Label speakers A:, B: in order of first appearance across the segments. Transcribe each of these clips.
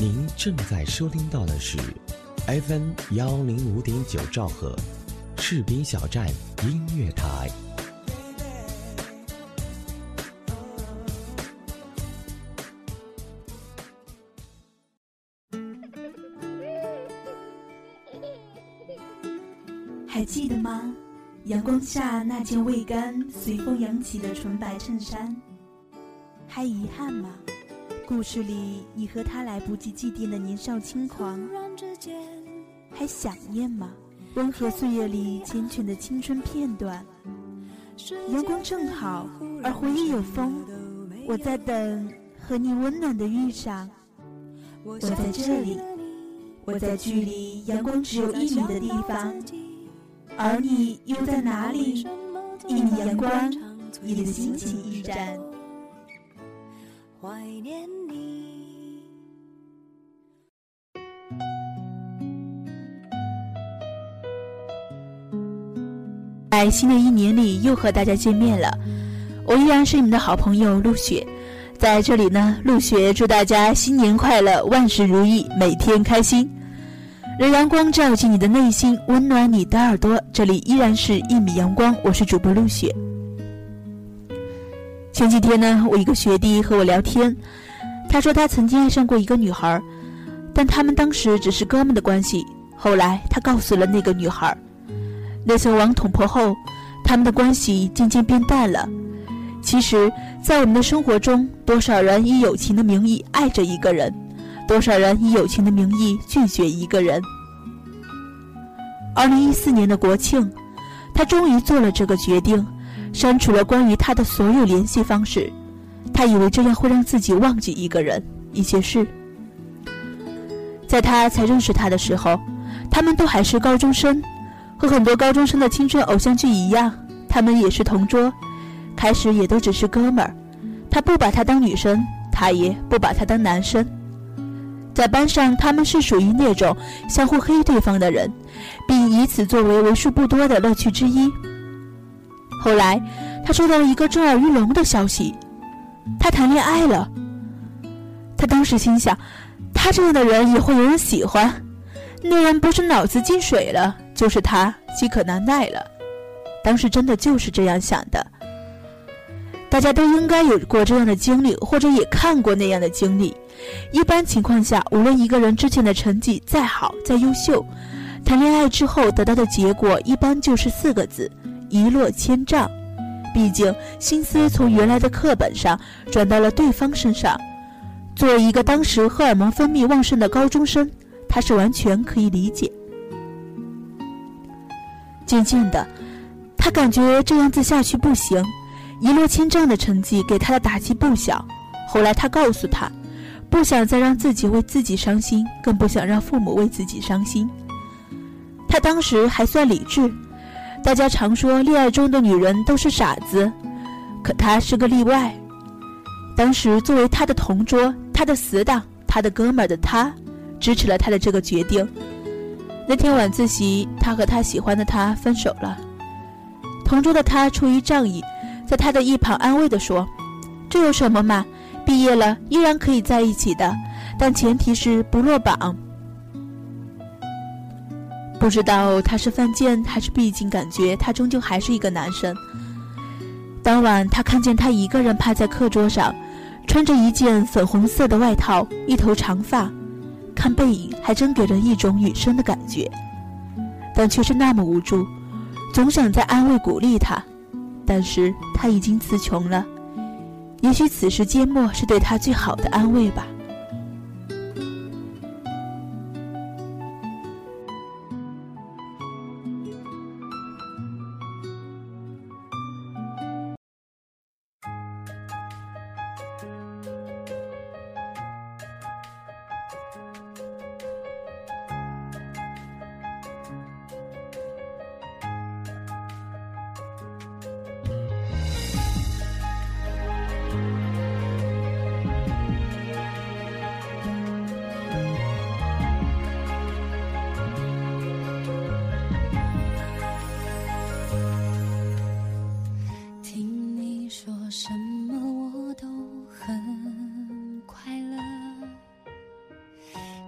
A: 您正在收听到的是 FM 幺零五点九兆赫，赤兵小站音乐台。
B: 还记得吗？阳光下那件未干、随风扬起的纯白衬衫。还遗憾吗？故事里你和他来不及祭奠的年少轻狂，还想念吗？温和岁月里缱绻的青春片段。阳光正好，而回忆有风。我在等和你温暖的遇上。我在这里，我在距离阳光只有一米的地方，而你又在哪里？一米阳光，你的心情驿站。怀念你。在新的一年里，又和大家见面了。我依然是你们的好朋友陆雪，在这里呢，陆雪祝大家新年快乐，万事如意，每天开心。让阳光照进你的内心，温暖你的耳朵。这里依然是一米阳光，我是主播陆雪。前几天呢，我一个学弟和我聊天，他说他曾经爱上过一个女孩，但他们当时只是哥们的关系。后来他告诉了那个女孩，那层网捅破后，他们的关系渐渐变淡了。其实，在我们的生活中，多少人以友情的名义爱着一个人，多少人以友情的名义拒绝一个人。二零一四年的国庆，他终于做了这个决定。删除了关于他的所有联系方式，他以为这样会让自己忘记一个人、一些事。在他才认识他的时候，他们都还是高中生，和很多高中生的青春偶像剧一样，他们也是同桌，开始也都只是哥们儿。他不把她当女生，他也不把她当男生。在班上，他们是属于那种相互黑对方的人，并以此作为为数不多的乐趣之一。后来，他收到了一个震耳欲聋的消息，他谈恋爱了。他当时心想，他这样的人也会有人喜欢？那人不是脑子进水了，就是他饥渴难耐了。当时真的就是这样想的。大家都应该有过这样的经历，或者也看过那样的经历。一般情况下，无论一个人之前的成绩再好、再优秀，谈恋爱之后得到的结果，一般就是四个字。一落千丈，毕竟心思从原来的课本上转到了对方身上。作为一个当时荷尔蒙分泌旺盛的高中生，他是完全可以理解。渐渐的，他感觉这样子下去不行，一落千丈的成绩给他的打击不小。后来他告诉他，不想再让自己为自己伤心，更不想让父母为自己伤心。他当时还算理智。大家常说恋爱中的女人都是傻子，可她是个例外。当时作为他的同桌、他的死党、他的哥们儿的他，支持了他的这个决定。那天晚自习，他和他喜欢的他分手了。同桌的他出于仗义，在他的一旁安慰地说：“这有什么嘛？毕业了依然可以在一起的，但前提是不落榜。”不知道他是犯贱，还是毕竟感觉他终究还是一个男生。当晚，他看见他一个人趴在课桌上，穿着一件粉红色的外套，一头长发，看背影还真给人一种女生的感觉，但却是那么无助，总想在安慰鼓励他，但是他已经词穷了。也许此时缄默是对他最好的安慰吧。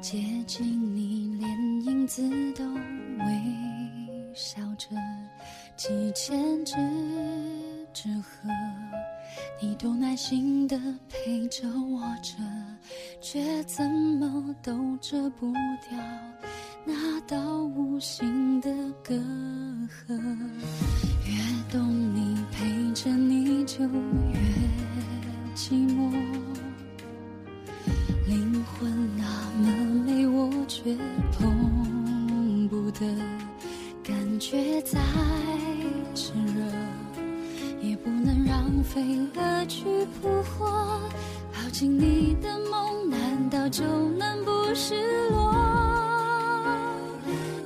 C: 接近你，连影子都微笑着，几千只纸鹤，你都耐心的陪着我着，却怎么都遮不掉。那道无形的隔阂。越懂你，陪着你就越寂寞。灵魂那么却碰不得，感觉再炽热，也不能让飞蛾去扑火。抱紧你的梦，难道就能不失落？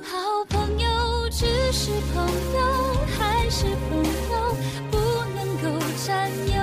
C: 好朋友只是朋友，还是朋友，不能够占有。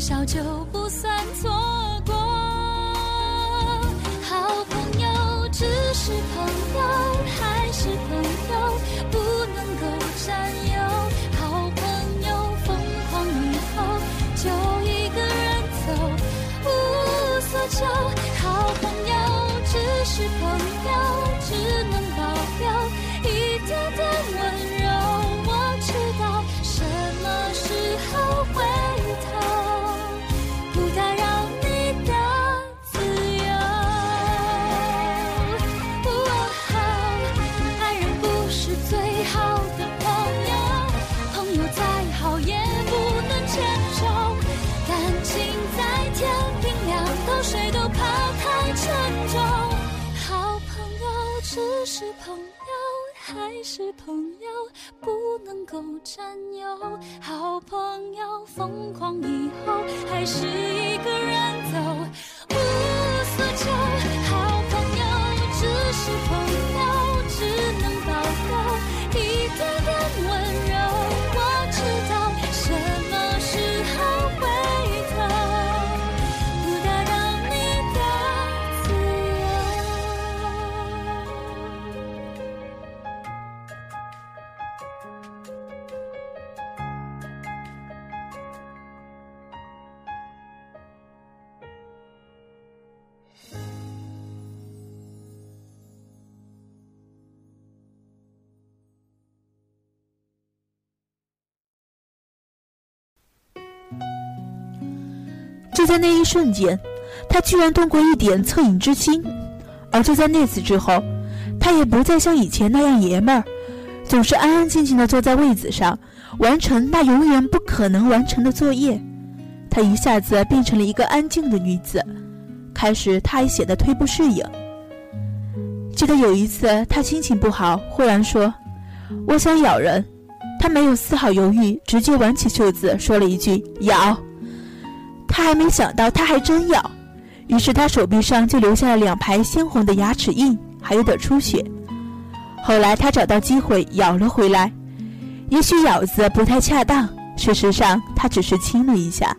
C: 少就不算错过。好朋友只是朋友，还是朋友，不能够占有。好朋友疯狂以后，就一个人走，无所求。好朋友只是朋友，能够占有。好朋友疯狂以后，还是
B: 在那一瞬间，他居然动过一点恻隐之心。而就在那次之后，他也不再像以前那样爷们儿，总是安安静静地坐在位子上，完成那永远不可能完成的作业。她一下子变成了一个安静的女子。开始，她还显得忒不适应。记得有一次，她心情不好，忽然说：“我想咬人。”她没有丝毫犹豫，直接挽起袖子说了一句：“咬。”他还没想到，他还真咬，于是他手臂上就留下了两排鲜红的牙齿印，还有点出血。后来他找到机会咬了回来，也许咬字不太恰当，事实上他只是亲了一下。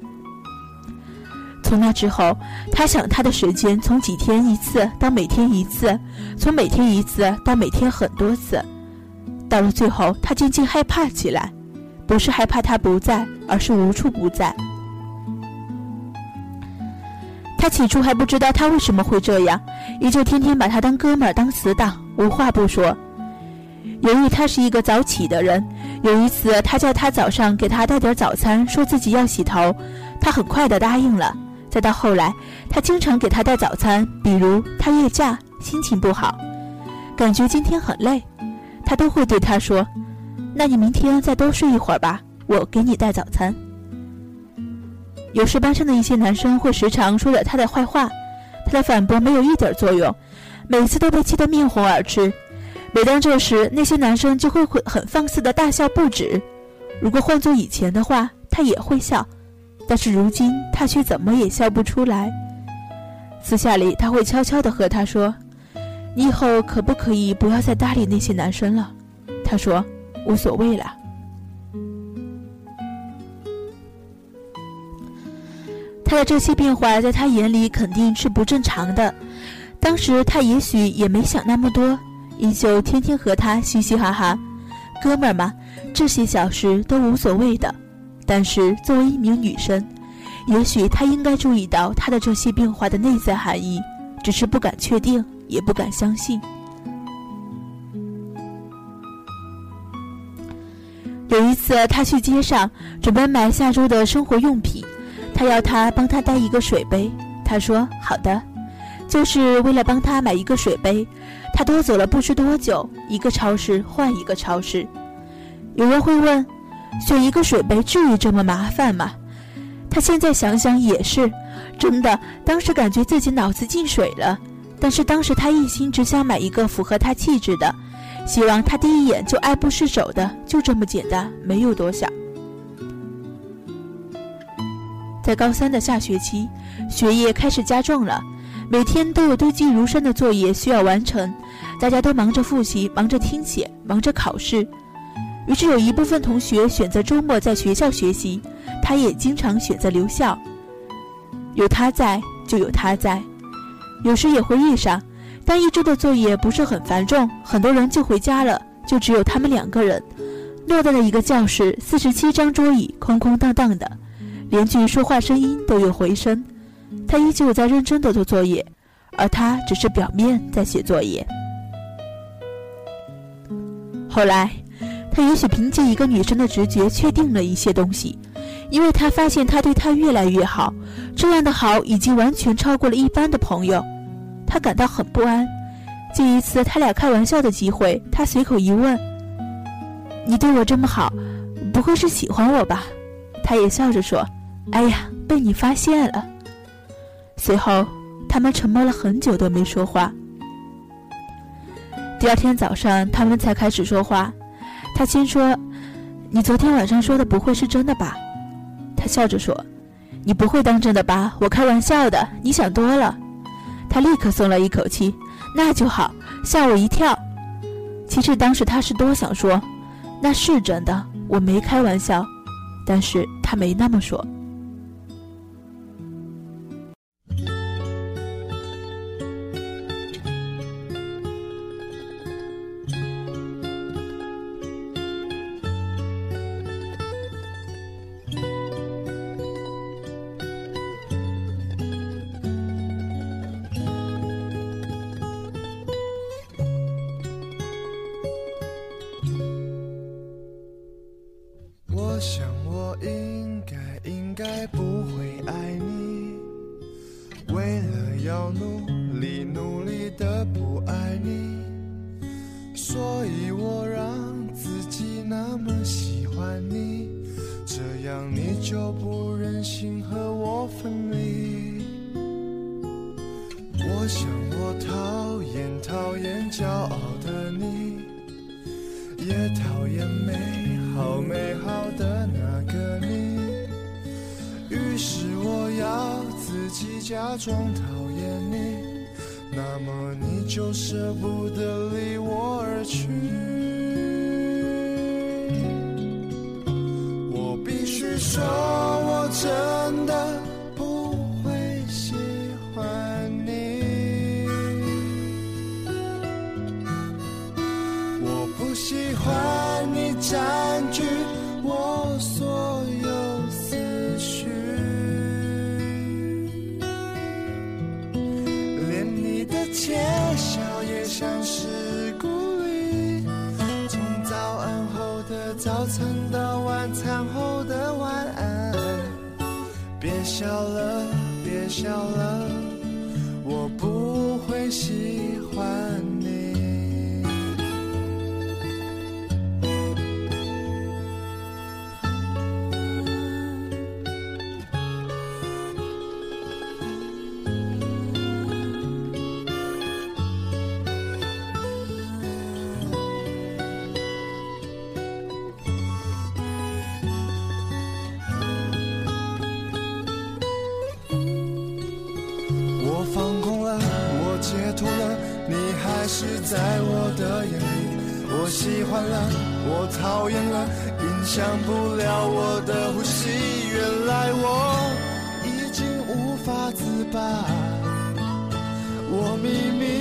B: 从那之后，他想他的时间从几天一次到每天一次，从每天一次到每天很多次，到了最后，他渐渐害怕起来，不是害怕他不在，而是无处不在。他起初还不知道他为什么会这样，也就天天把他当哥们儿、当死党，无话不说。由于他是一个早起的人，有一次，他叫他早上给他带点早餐，说自己要洗头，他很快的答应了。再到后来，他经常给他带早餐，比如他夜驾、心情不好，感觉今天很累，他都会对他说：“那你明天再多睡一会儿吧，我给你带早餐。”有时班上的一些男生会时常说着他的坏话，他的反驳没有一点作用，每次都被气得面红耳赤。每当这时，那些男生就会会很放肆的大笑不止。如果换做以前的话，他也会笑，但是如今他却怎么也笑不出来。私下里，他会悄悄地和他说：“你以后可不可以不要再搭理那些男生了？”他说：“无所谓了。”他的这些变化在他眼里肯定是不正常的。当时他也许也没想那么多。依旧天天和他嘻嘻哈哈，哥们儿嘛，这些小事都无所谓的。但是作为一名女生，也许她应该注意到他的这些变化的内在含义，只是不敢确定，也不敢相信。有一次，他去街上准备买下周的生活用品，他要他帮他带一个水杯，他说好的，就是为了帮他买一个水杯。他多走了不知多久，一个超市换一个超市。有人会问，选一个水杯至于这么麻烦吗？他现在想想也是，真的，当时感觉自己脑子进水了。但是当时他一心只想买一个符合他气质的，希望他第一眼就爱不释手的，就这么简单，没有多想。在高三的下学期，学业开始加重了。每天都有堆积如山的作业需要完成，大家都忙着复习，忙着听写，忙着考试。于是有一部分同学选择周末在学校学习，他也经常选择留校。有他在，就有他在。有时也会遇上，但一周的作业不是很繁重，很多人就回家了，就只有他们两个人，落在了一个教室，四十七张桌椅，空空荡荡的，连句说话声音都有回声。他依旧在认真的做作业，而他只是表面在写作业。后来，他也许凭借一个女生的直觉确定了一些东西，因为他发现他对她越来越好，这样的好已经完全超过了一般的朋友。他感到很不安。借一次他俩开玩笑的机会，他随口一问：“你对我这么好，不会是喜欢我吧？”他也笑着说：“哎呀，被你发现了。”随后，他们沉默了很久都没说话。第二天早上，他们才开始说话。他先说：“你昨天晚上说的不会是真的吧？”他笑着说：“你不会当真的吧？我开玩笑的，你想多了。”他立刻松了一口气：“那就好，吓我一跳。”其实当时他是多想说：“那是真的，我没开玩笑。”但是他没那么说。
D: 我讨厌讨厌骄傲的你也讨厌美好美好的那个你。于是我要自己假装讨厌你那么你就舍不得离我而去。我必须说我这欢你占据我所有思绪。连你的窃笑也像是鼓励，从早餐到晚餐后的晚安。别笑了，别笑了，喜欢了，我讨厌了，影响不了我的呼吸。原来我已经无法自拔，我明明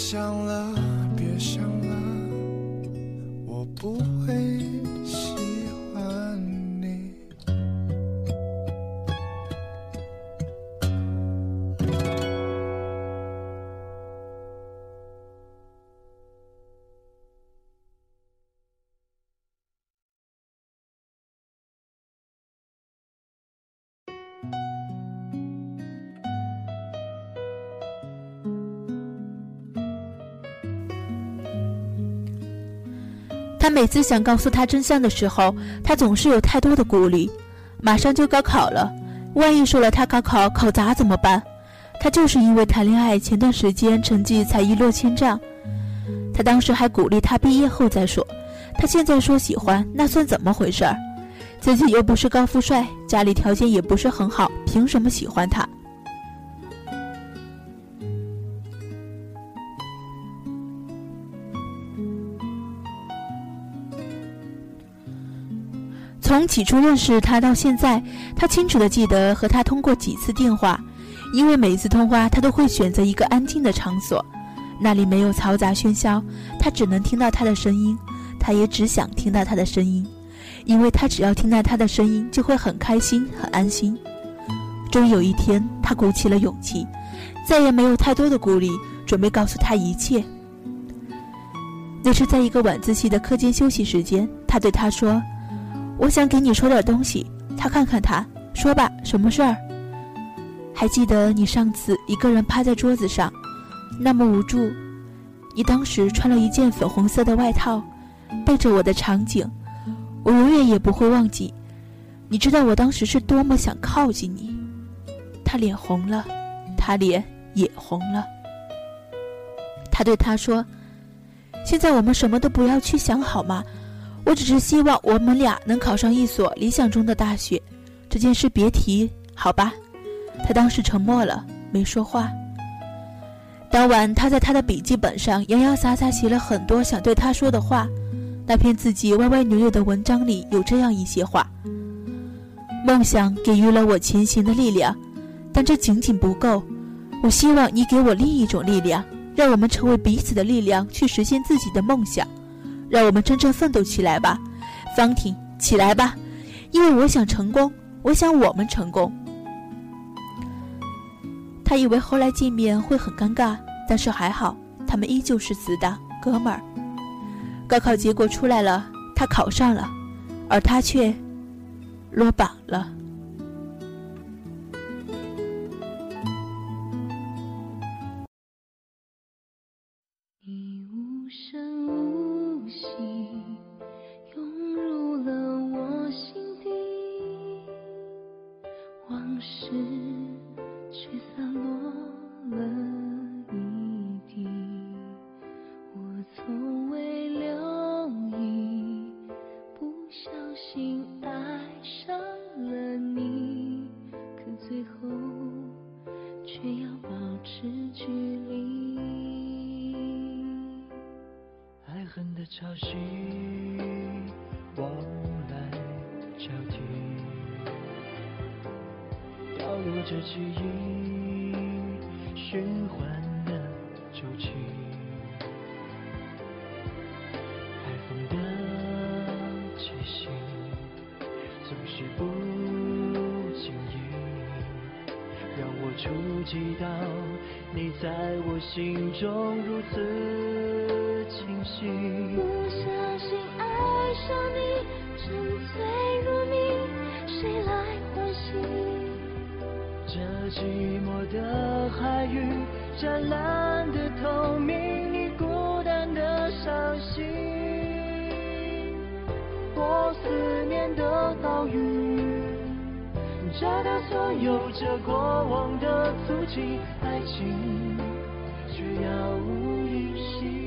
D: 想了，
B: 他每次想告诉他真相的时候，他总是有太多的顾虑。马上就高考了，万一说了他高考考砸怎么办？他就是因为谈恋爱，前段时间成绩才一落千丈。他当时还鼓励他毕业后再说，他现在说喜欢，那算怎么回事儿？自己又不是高富帅，家里条件也不是很好，凭什么喜欢他？从起初认识他到现在，他清楚的记得和他通过几次电话，因为每一次通话他都会选择一个安静的场所，那里没有嘈杂喧嚣，他只能听到他的声音，他也只想听到他的声音，因为他只要听到他的声音就会很开心很安心。终于有一天，他鼓起了勇气，再也没有太多的顾虑，准备告诉他一切。那是在一个晚自习的课间休息时间，他对他说。我想给你说点东西。他看看他，说吧，什么事儿？还记得你上次一个人趴在桌子上，那么无助。你当时穿了一件粉红色的外套，背着我的场景，我永远也不会忘记。你知道我当时是多么想靠近你。他脸红了，他脸也红了。他对他说：“现在我们什么都不要去想，好吗？”我只是希望我们俩能考上一所理想中的大学，这件事别提，好吧？他当时沉默了，没说话。当晚，他在他的笔记本上洋洋洒洒写了很多想对他说的话。那篇自己歪歪扭扭的文章里有这样一些话：梦想给予了我前行的力量，但这仅仅不够。我希望你给我另一种力量，让我们成为彼此的力量，去实现自己的梦想。让我们真正奋斗起来吧，方婷，起来吧，因为我想成功，我想我们成功。他以为后来见面会很尴尬，但是还好，他们依旧是死党哥们儿。高考结果出来了，他考上了，而他却落榜了。
C: 却要保持距离。爱恨的
E: 潮汐往来交替，掉落着记忆循环。心中如此清晰。
C: 不小心爱上你，沉醉入迷，谁来唤醒？
E: 这寂寞的海域，湛蓝的透明，你孤单的伤心，我思念的岛屿，找到所有这过往的足迹，爱情却杳无音信。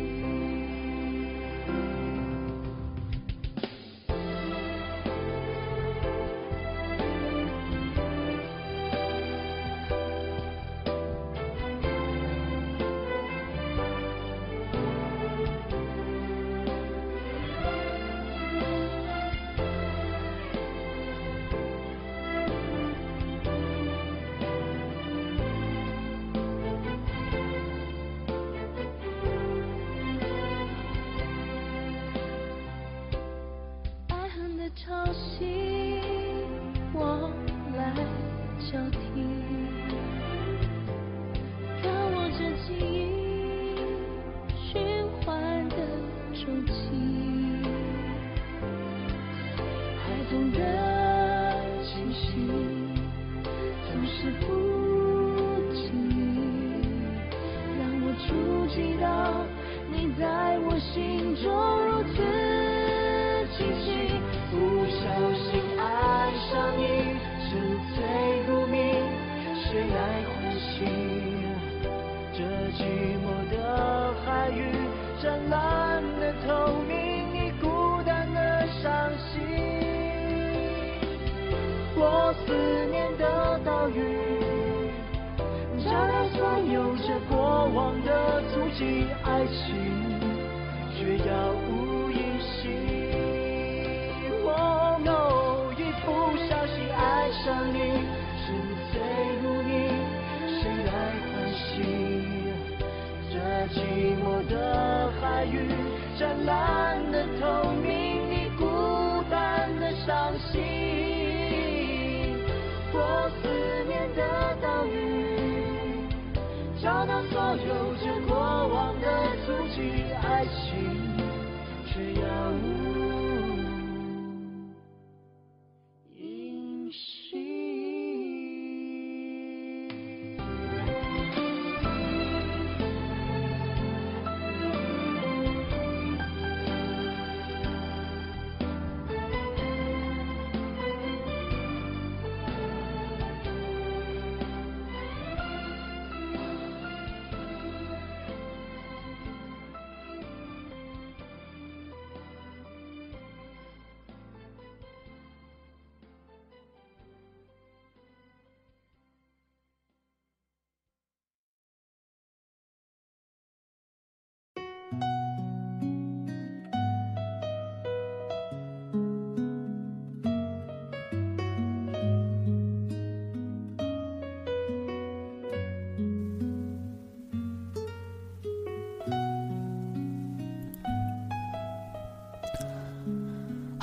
C: 中如此清晰。
E: 不小心爱上你，沉醉入迷，谁来唤醒？这寂寞的海域，湛蓝的透明，你孤单的伤心。我思念的岛屿，找到所有这过往的足迹，爱情却杳无音信。哦一不小心爱上你，沉醉入你，谁来唤醒？这寂寞的海域，湛蓝所有这过往的足迹，爱情却要无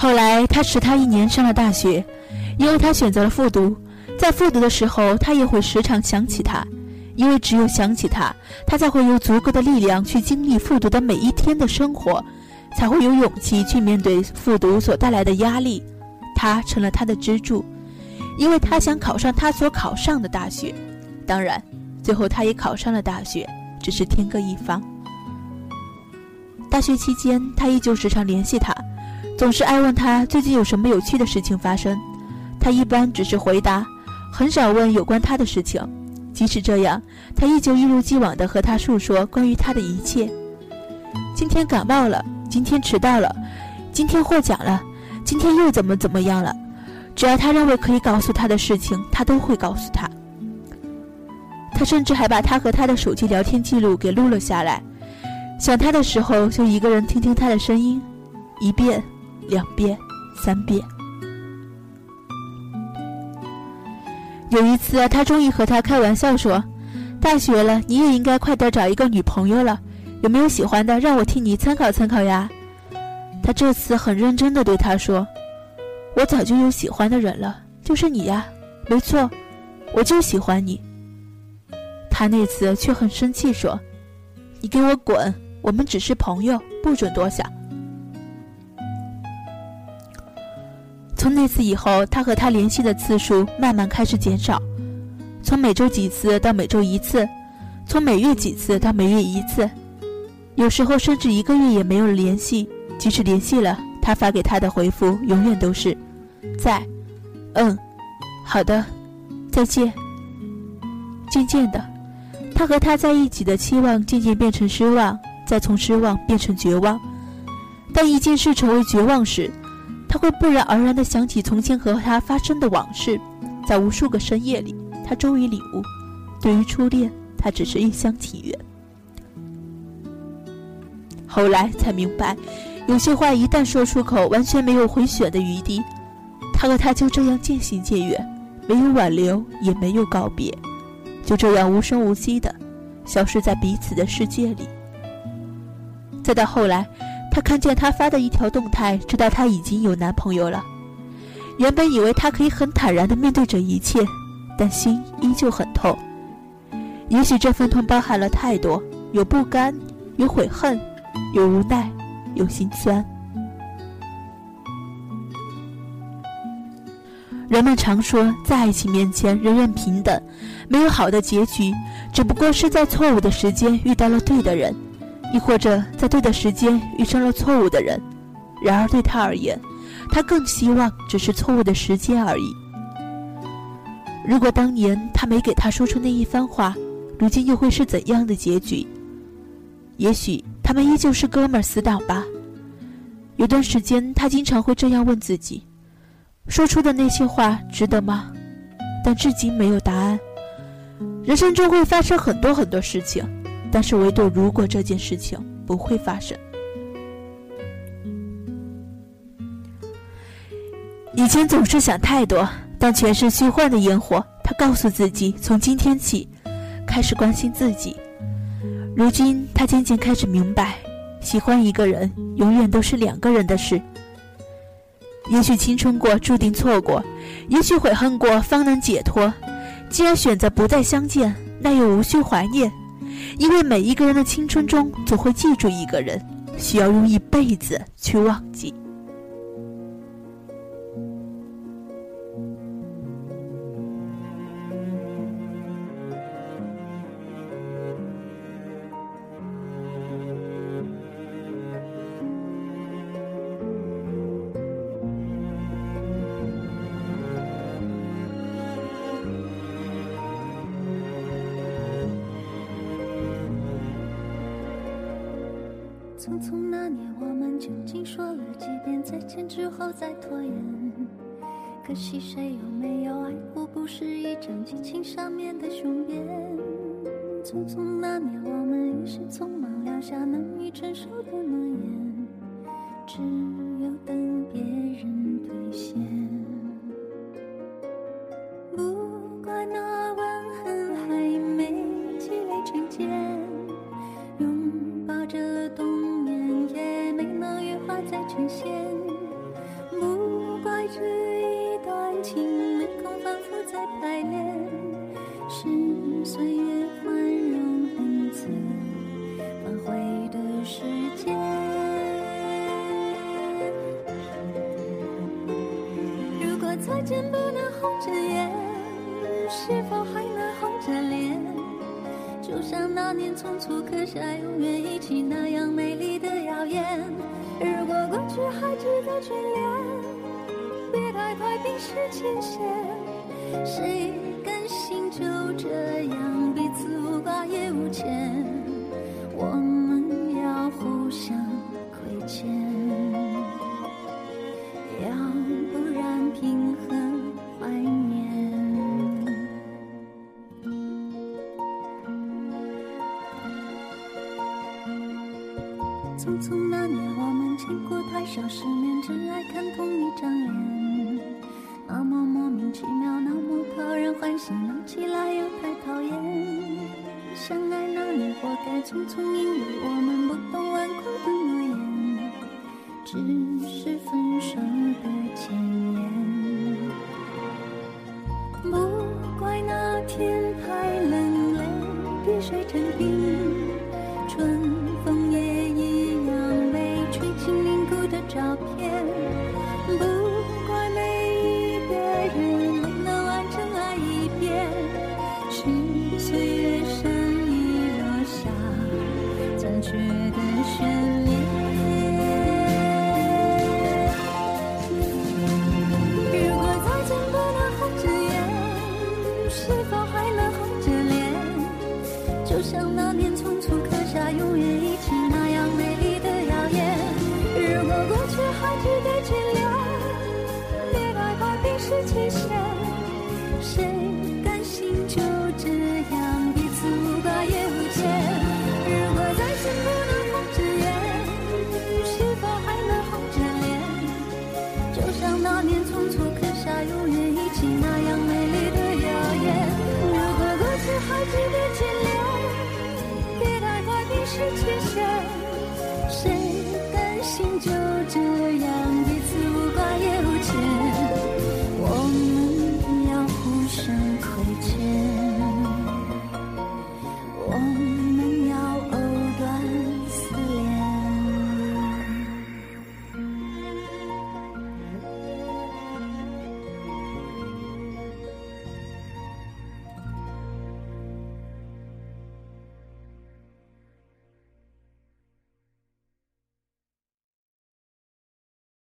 B: 后来，他迟他一年上了大学，因为他选择了复读。在复读的时候，他也会时常想起他，因为只有想起他，他才会有足够的力量去经历复读的每一天的生活，才会有勇气去面对复读所带来的压力。他成了他的支柱，因为他想考上他所考上的大学。当然，最后他也考上了大学，只是天各一方。大学期间，他依旧时常联系他。总是爱问他最近有什么有趣的事情发生，他一般只是回答，很少问有关他的事情。即使这样，他依旧一如既往地和他述说关于他的一切。今天感冒了，今天迟到了，今天获奖了，今天又怎么怎么样了？只要他认为可以告诉他的事情，他都会告诉他。他甚至还把他和他的手机聊天记录给录了下来。想他的时候，就一个人听听他的声音，一遍、两遍、三遍。有一次，他终于和他开玩笑说：“大学了，你也应该快点找一个女朋友了。有没有喜欢的，让我替你参考参考呀？”他这次很认真的对他说：“我早就有喜欢的人了，就是你呀，没错，我就喜欢你。”他那次却很生气说：“你给我滚！我们只是朋友，不准多想。”从那次以后，他和他联系的次数慢慢开始减少，从每周几次到每周一次，从每月几次到每月一次，有时候甚至一个月也没有联系。即使联系了，他发给他的回复永远都是“在”，“嗯”，“好的”，“再见”。渐渐的，他和他在一起的期望渐渐变成失望，再从失望变成绝望。当一件事成为绝望时，他会不然而然地想起从前和他发生的往事，在无数个深夜里，他终于领悟，对于初恋，他只是一厢情愿。后来才明白，有些话一旦说出口，完全没有回旋的余地。他和他就这样渐行渐远，没有挽留，也没有告别，就这样无声无息的消失在彼此的世界里。再到后来。他看见他发的一条动态，知道他已经有男朋友了。原本以为他可以很坦然地面对这一切，但心依旧很痛。也许这份痛包含了太多，有不甘，有悔恨，有无奈，有心酸。人们常说，在爱情面前，人人平等，没有好的结局，只不过是在错误的时间遇到了对的人。亦或者在对的时间遇上了错误的人，然而对他而言，他更希望只是错误的时间而已。如果当年他没给他说出那一番话，如今又会是怎样的结局？也许他们依旧是哥们儿死党吧。有段时间，他经常会这样问自己：说出的那些话值得吗？但至今没有答案。人生中会发生很多很多事情。但是，唯独如果这件事情不会发生，以前总是想太多，但全是虚幻的烟火。他告诉自己，从今天起，开始关心自己。如今，他渐渐开始明白，喜欢一个人，永远都是两个人的事。也许青春过，注定错过；也许悔恨过，方能解脱。既然选择不再相见，那又无需怀念。因为每一个人的青春中，总会记住一个人，需要用一辈子去忘记。
C: 可惜谁有没有爱过，不是一张激情上面的雄辩。匆匆那年，我们一时匆忙撂下难以承受的诺言，只有等别人兑现。不怪那吻痕还没积累成茧，拥抱着冬眠也没能羽化再成仙。爱恋，是岁月宽容恩赐反悔的时间。如果再见不能红着眼，是否还能红着脸？就像那年匆促刻下永远一起那样美丽的谣言。如果过去还值得眷恋，别太快冰释前嫌。谁甘心就这样彼此无挂也无牵，我们要互相亏欠，要不然平衡怀念。匆匆那年，我们见过太少世面，只爱看同一张脸，那么莫名其妙，那。讨人欢喜闹起来又太讨厌相爱那年活该匆匆因为我们不懂顽固的诺言只是分手的前言不怪那天太冷泪滴水成冰值得别害怕冰释前嫌谁